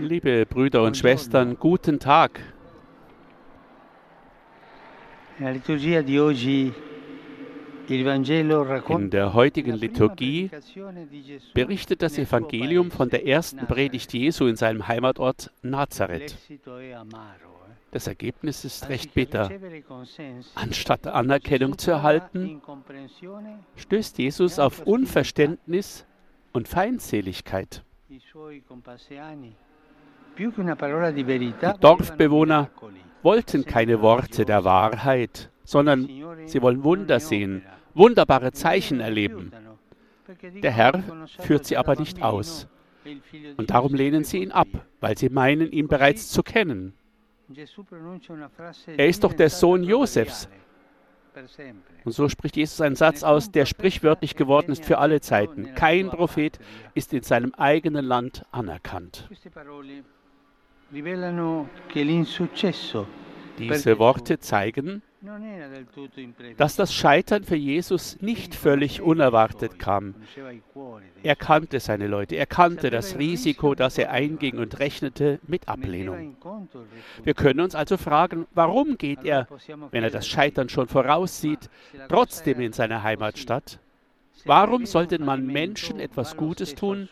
Liebe Brüder und Schwestern, guten Tag. In der heutigen Liturgie berichtet das Evangelium von der ersten. Predigt Jesu in seinem Heimatort Nazareth. Eh. Das Ergebnis ist recht bitter. Anstatt Anerkennung zu erhalten, stößt Jesus auf Unverständnis und Feindseligkeit. Die Dorfbewohner wollten keine Worte der Wahrheit, sondern sie wollen Wunder sehen, wunderbare Zeichen erleben. Der Herr führt sie aber nicht aus. Und darum lehnen sie ihn ab, weil sie meinen, ihn bereits zu kennen. Er ist doch der Sohn Josefs. Und so spricht Jesus einen Satz aus, der sprichwörtlich geworden ist für alle Zeiten. Kein Prophet ist in seinem eigenen Land anerkannt. Diese Worte zeigen, dass das Scheitern für Jesus nicht völlig unerwartet kam. Er kannte seine Leute, er kannte das Risiko, das er einging und rechnete mit Ablehnung. Wir können uns also fragen, warum geht er, wenn er das Scheitern schon voraussieht, trotzdem in seine Heimatstadt? Warum sollte man Menschen etwas Gutes tun,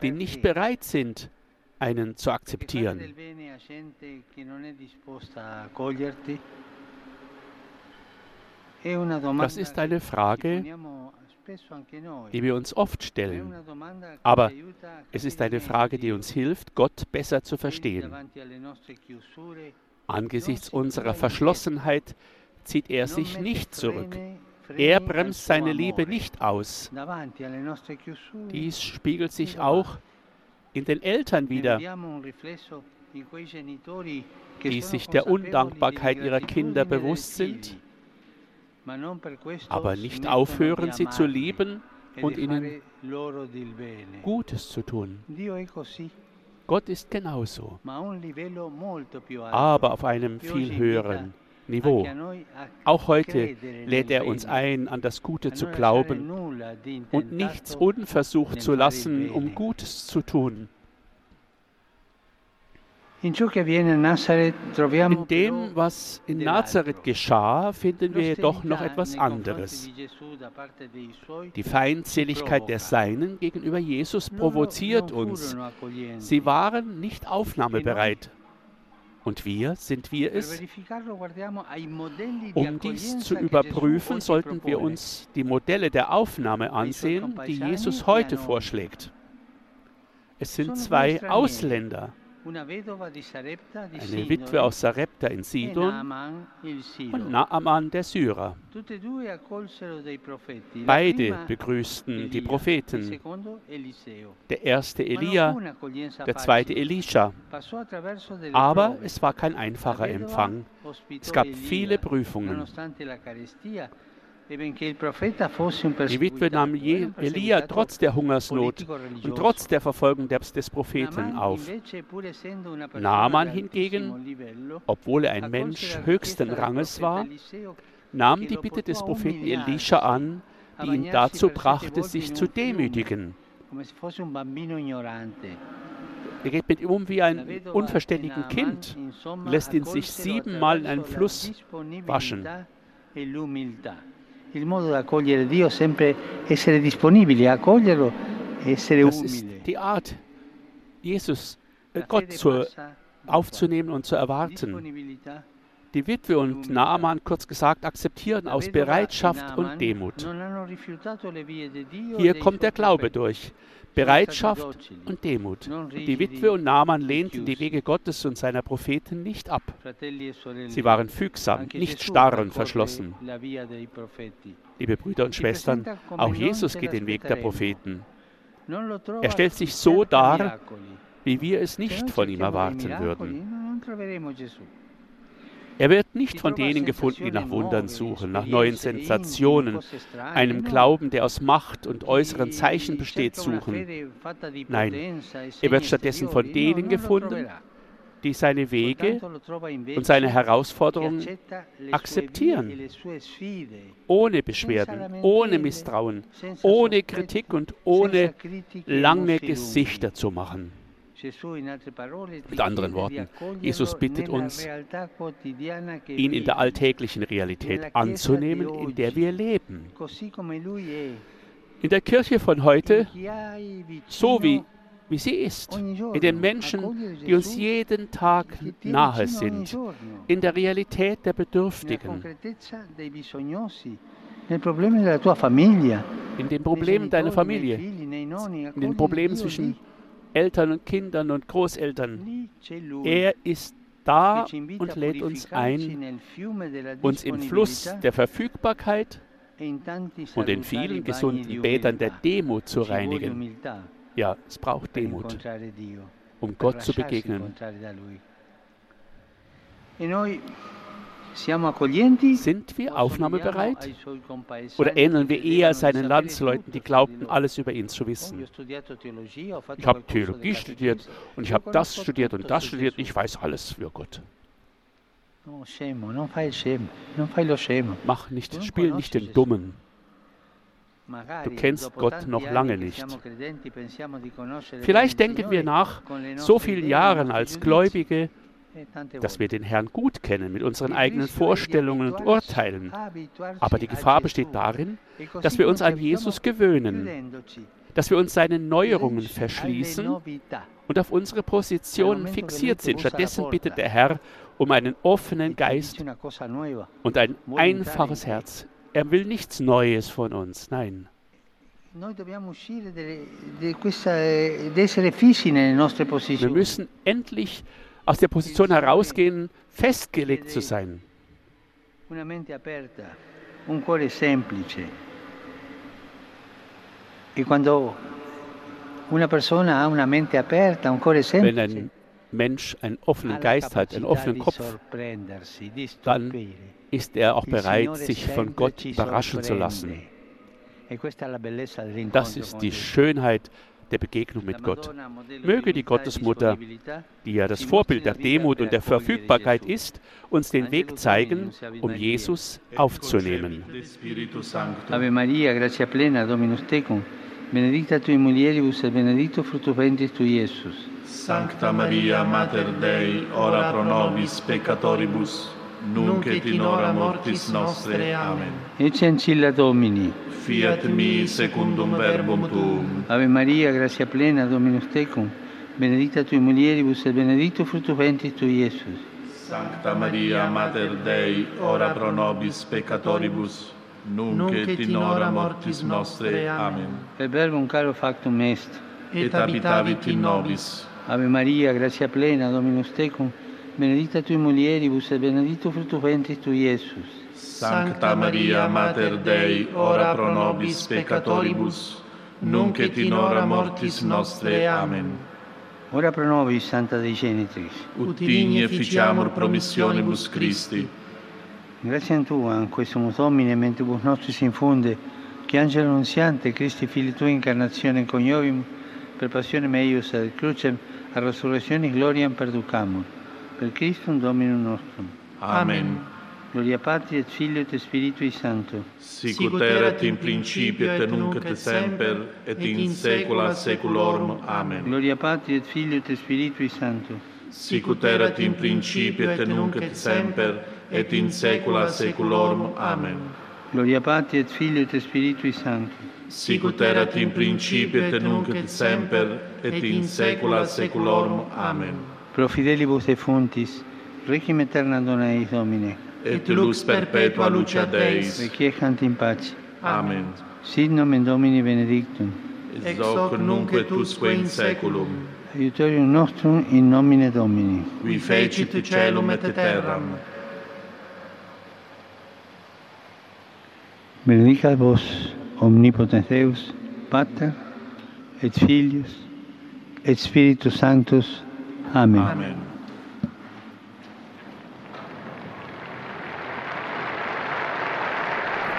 die nicht bereit sind, einen zu akzeptieren? Das ist eine Frage, die wir uns oft stellen. Aber es ist eine Frage, die uns hilft, Gott besser zu verstehen. Angesichts unserer Verschlossenheit zieht er sich nicht zurück. Er bremst seine Liebe nicht aus. Dies spiegelt sich auch in den Eltern wieder, die sich der Undankbarkeit ihrer Kinder bewusst sind, aber nicht aufhören, sie zu lieben und ihnen Gutes zu tun. Gott ist genauso, aber auf einem viel höheren Niveau. Auch heute lädt er uns ein, an das Gute zu glauben und nichts unversucht zu lassen, um Gutes zu tun. In dem, was in Nazareth geschah, finden wir jedoch noch etwas anderes. Die Feindseligkeit der Seinen gegenüber Jesus provoziert uns. Sie waren nicht aufnahmebereit. Und wir, sind wir es? Um dies zu überprüfen, sollten wir uns die Modelle der Aufnahme ansehen, die Jesus heute vorschlägt. Es sind zwei Ausländer, eine Witwe aus Sarepta in Sidon und Naaman der Syrer. Beide begrüßten die Propheten. Der erste Elia, der zweite Elisha. Aber es war kein einfacher Empfang. Es gab viele Prüfungen. Die Witwe nahm Elia trotz der Hungersnot und trotz der Verfolgung des Propheten auf. Naaman hingegen, obwohl er ein Mensch höchsten Ranges war, nahm die Bitte des Propheten Elisha an, die ihn dazu brachte, sich zu demütigen. Er geht mit ihm um wie ein unverständigen Kind, lässt ihn sich siebenmal in einen Fluss waschen. Das ist die Art, Jesus, Gott zu, aufzunehmen und zu erwarten. Die Witwe und Naaman, kurz gesagt, akzeptieren aus Bereitschaft und Demut. Hier kommt der Glaube durch. Bereitschaft und Demut. Die Witwe und Naaman lehnten die Wege Gottes und seiner Propheten nicht ab. Sie waren fügsam, nicht starr und verschlossen. Liebe Brüder und Schwestern, auch Jesus geht den Weg der Propheten. Er stellt sich so dar, wie wir es nicht von ihm erwarten würden. Er wird nicht von denen gefunden, die nach Wundern suchen, nach neuen Sensationen, einem Glauben, der aus Macht und äußeren Zeichen besteht, suchen. Nein, er wird stattdessen von denen gefunden, die seine Wege und seine Herausforderungen akzeptieren, ohne Beschwerden, ohne Misstrauen, ohne Kritik und ohne lange Gesichter zu machen. Mit anderen Worten, Jesus bittet uns, ihn in der alltäglichen Realität anzunehmen, in der wir leben. In der Kirche von heute, so wie wie sie ist, in den Menschen, die uns jeden Tag nahe sind, in der Realität der Bedürftigen, in den Problemen deiner Familie, in den Problemen zwischen Eltern und Kindern und Großeltern. Er ist da und lädt uns ein, uns im Fluss der Verfügbarkeit und in vielen gesunden Bädern der Demut zu reinigen. Ja, es braucht Demut, um Gott zu begegnen. Sind wir aufnahmebereit? Oder ähneln wir eher seinen Landsleuten, die glaubten, alles über ihn zu wissen? Ich habe Theologie studiert und ich habe das studiert und das studiert. Ich weiß alles für Gott. Mach nicht, spiel nicht den Dummen. Du kennst Gott noch lange nicht. Vielleicht denken wir nach so vielen Jahren als Gläubige, dass wir den Herrn gut kennen mit unseren eigenen Vorstellungen und Urteilen. Aber die Gefahr besteht darin, dass wir uns an Jesus gewöhnen, dass wir uns seinen Neuerungen verschließen und auf unsere Positionen fixiert sind. Stattdessen bittet der Herr um einen offenen Geist und ein einfaches Herz. Er will nichts Neues von uns, nein. Wir müssen endlich aus der Position herausgehen, festgelegt zu sein. Una mente aperta, un cuore semplice. E quando una persona ha una mente aperta, un cuore semplice, wenn ein Mensch einen offenen Geist hat, einen offenen Kopf, dann ist er auch bereit, sich von Gott überraschen zu lassen. E das ist die Schönheit der Begegnung mit Gott. Möge die Gottesmutter, die ja das Vorbild der Demut und der Verfügbarkeit ist, uns den Weg zeigen, um Jesus aufzunehmen. Ave Maria, gratia plena, Dominus tecum, benedicta tui mulieribus et benedictus fructus ventris tui, Iesus. Sancta Maria, Mater Dei, ora pro nobis peccatoribus, nunc et in hora mortis nostre. Amen. Ecce ancilla Domini. Fiat mi secundum verbum tuum. Ave Maria, gratia plena, Dominus tecum, benedicta tui mulieribus et benedictus fructus ventris tui, Iesus. Sancta Maria, Mater Dei, ora pro nobis peccatoribus, nunc et in hora mortis nostre. Amen. Per verbum caro factum est. Et habitavit in nobis. Ave Maria, gratia plena, Dominus tecum, benedicta tui mulieribus et benedictus fructus ventris tui, Iesus. Sancta Maria, Mater Dei, ora pro nobis peccatoribus, nunc et in hora mortis nostre. Amen. Ora pro nobis, Santa Dei Genitris. Ut digni efficiamur promissionibus Christi. Grazie a Tua, in questo Domine, mentibus nostris infunde, che angelo annunziante, Christi Fili Tua, incarnazione coniovim, per passione meius ad crucem, a resurrezione gloriam perducamur per Christum Dominum nostrum. Amen. Gloria Patri et Filio et Spiritui Sancto. Sicut erat in principio et nunc et semper et in saecula saeculorum. Amen. Gloria Patri et Filio et Spiritui Sancto. Sicut erat in principio et nunc et semper et in saecula saeculorum. Amen. Gloria Patri et Filio et Spiritui Sancto. Sicut erat in principio et nunc et semper et in saecula saeculorum. Amen pro fidelibus et fontis, regim aeterna dona eis Domine. Et lux perpetua lucia Deis. Requiescant in pace. Amen. Sit nomen Domini benedictum. Ex hoc nunc et usque in saeculum. Aiutorium nostrum in nomine Domini. Qui fecit celum et terram. Benedicat vos omnipotens Deus, Pater, et Filius, et Spiritus Sanctus. Amen. Amen.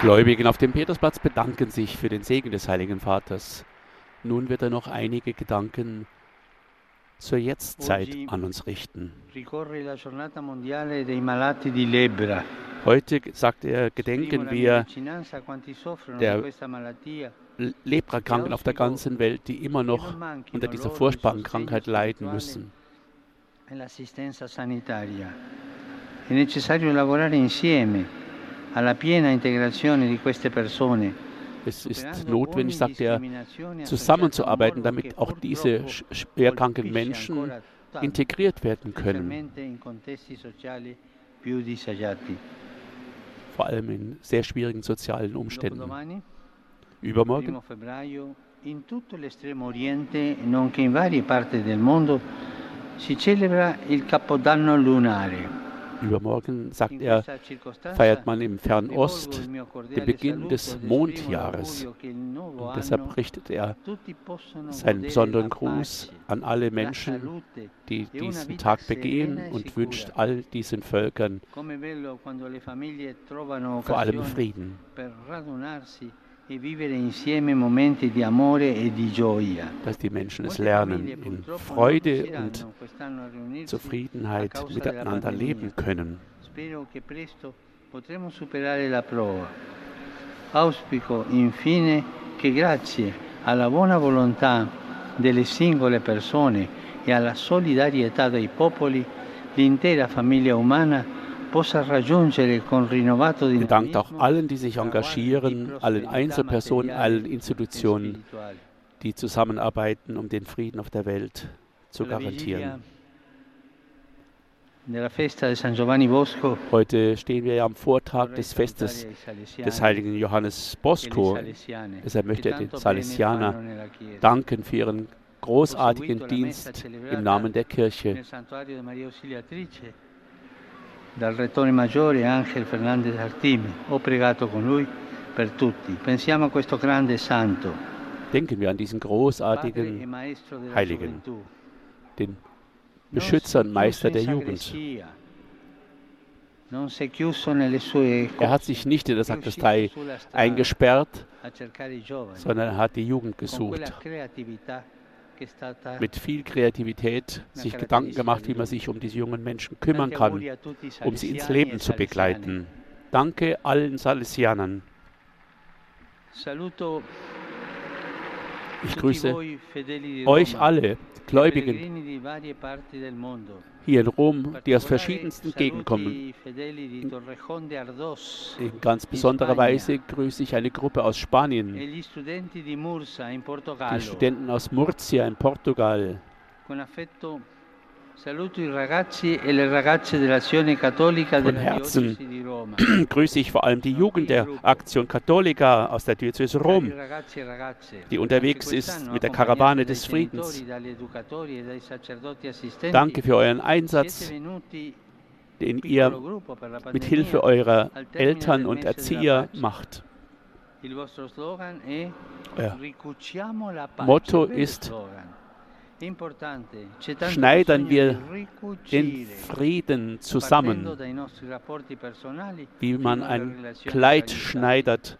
Gläubigen auf dem Petersplatz bedanken sich für den Segen des Heiligen Vaters. Nun wird er noch einige Gedanken zur Jetztzeit an uns richten. Heute, sagt er, gedenken wir der Leprakranken auf der ganzen Welt, die immer noch unter dieser furchtbaren Krankheit leiden müssen. È necessario lavorare insieme alla piena integrazione di queste persone es ist notwendig, sagt er, zusammenzuarbeiten, damit auch diese schwerkranken Menschen integriert werden können. Vor allem in sehr schwierigen sozialen Umständen. Übermorgen in tutto l'estremo oriente, nonché in varie parti del mondo, si celebra il Capodanno lunare. Übermorgen, sagt er, feiert man im Fernost den Beginn des Mondjahres. Und deshalb richtet er seinen besonderen Gruß an alle Menschen, die diesen Tag begehen und wünscht all diesen Völkern vor allem Frieden. Dass die Menschen es lernen, in Freude und Zufriedenheit miteinander leben können. Auspico infine che grazie alla buona volontà delle singole persone e alla solidarietà dei popoli, l'intera famiglia umana Gedankt auch allen, die sich engagieren, allen Einzelpersonen, allen Institutionen, die zusammenarbeiten, um den Frieden auf der Welt zu garantieren. Heute stehen wir ja am Vortag des Festes des heiligen Johannes Bosco. Deshalb möchte er den Salesianer danken für ihren großartigen Dienst im Namen der Kirche dal Rettore Maggiore Angel Fernandez Artimi. Ho pregato con lui per tutti. Pensiamo a questo grande santo. Denken wir an diesen großartigen e Heiligen, den Beschützer und Meister der Jugend. Er hat sich nicht in der Sakristei eingesperrt, sondern er hat die Jugend gesucht mit viel Kreativität sich Gedanken gemacht, wie man sich um diese jungen Menschen kümmern kann, um sie ins Leben zu begleiten. Danke allen Salesianern. Ich grüße euch alle, Gläubigen hier in Rom, die aus verschiedensten Gegenden kommen. In ganz besonderer Weise grüße ich eine Gruppe aus Spanien, e die Studenten aus Murcia in Portugal. Von Herzen. Grüße ich vor allem die Jugend der Aktion Cattolica aus der Diözese Rom, e die unterwegs ist mit der Karawane des Friedens. E Danke für euren Einsatz, den ihr mit Hilfe eurer Eltern und Erzieher macht. Euer Motto ist schneidern wir den Frieden zusammen, wie man ein Kleid schneidet.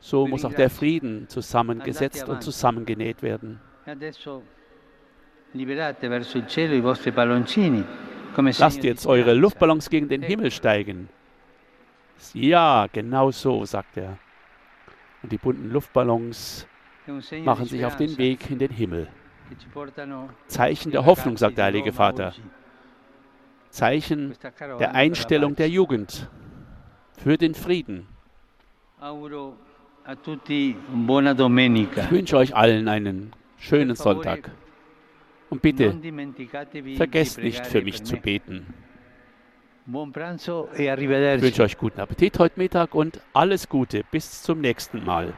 So muss auch der Frieden zusammengesetzt und zusammengenäht werden. Lasst jetzt eure Luftballons gegen den Himmel steigen. Ja, genau so, sagt er. Und die bunten Luftballons machen sich auf den Weg in den Himmel. Zeichen der Hoffnung, sagt der Heilige Vater. Zeichen der Einstellung der Jugend für den Frieden. Ich wünsche euch allen einen schönen Sonntag. Und bitte, vergesst nicht für mich zu beten. E ich wünsche euch guten Appetit heute Mittag und alles Gute. Bis zum nächsten Mal.